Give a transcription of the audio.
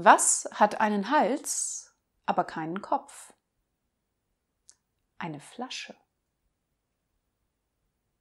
Was hat einen Hals, aber keinen Kopf? Eine Flasche.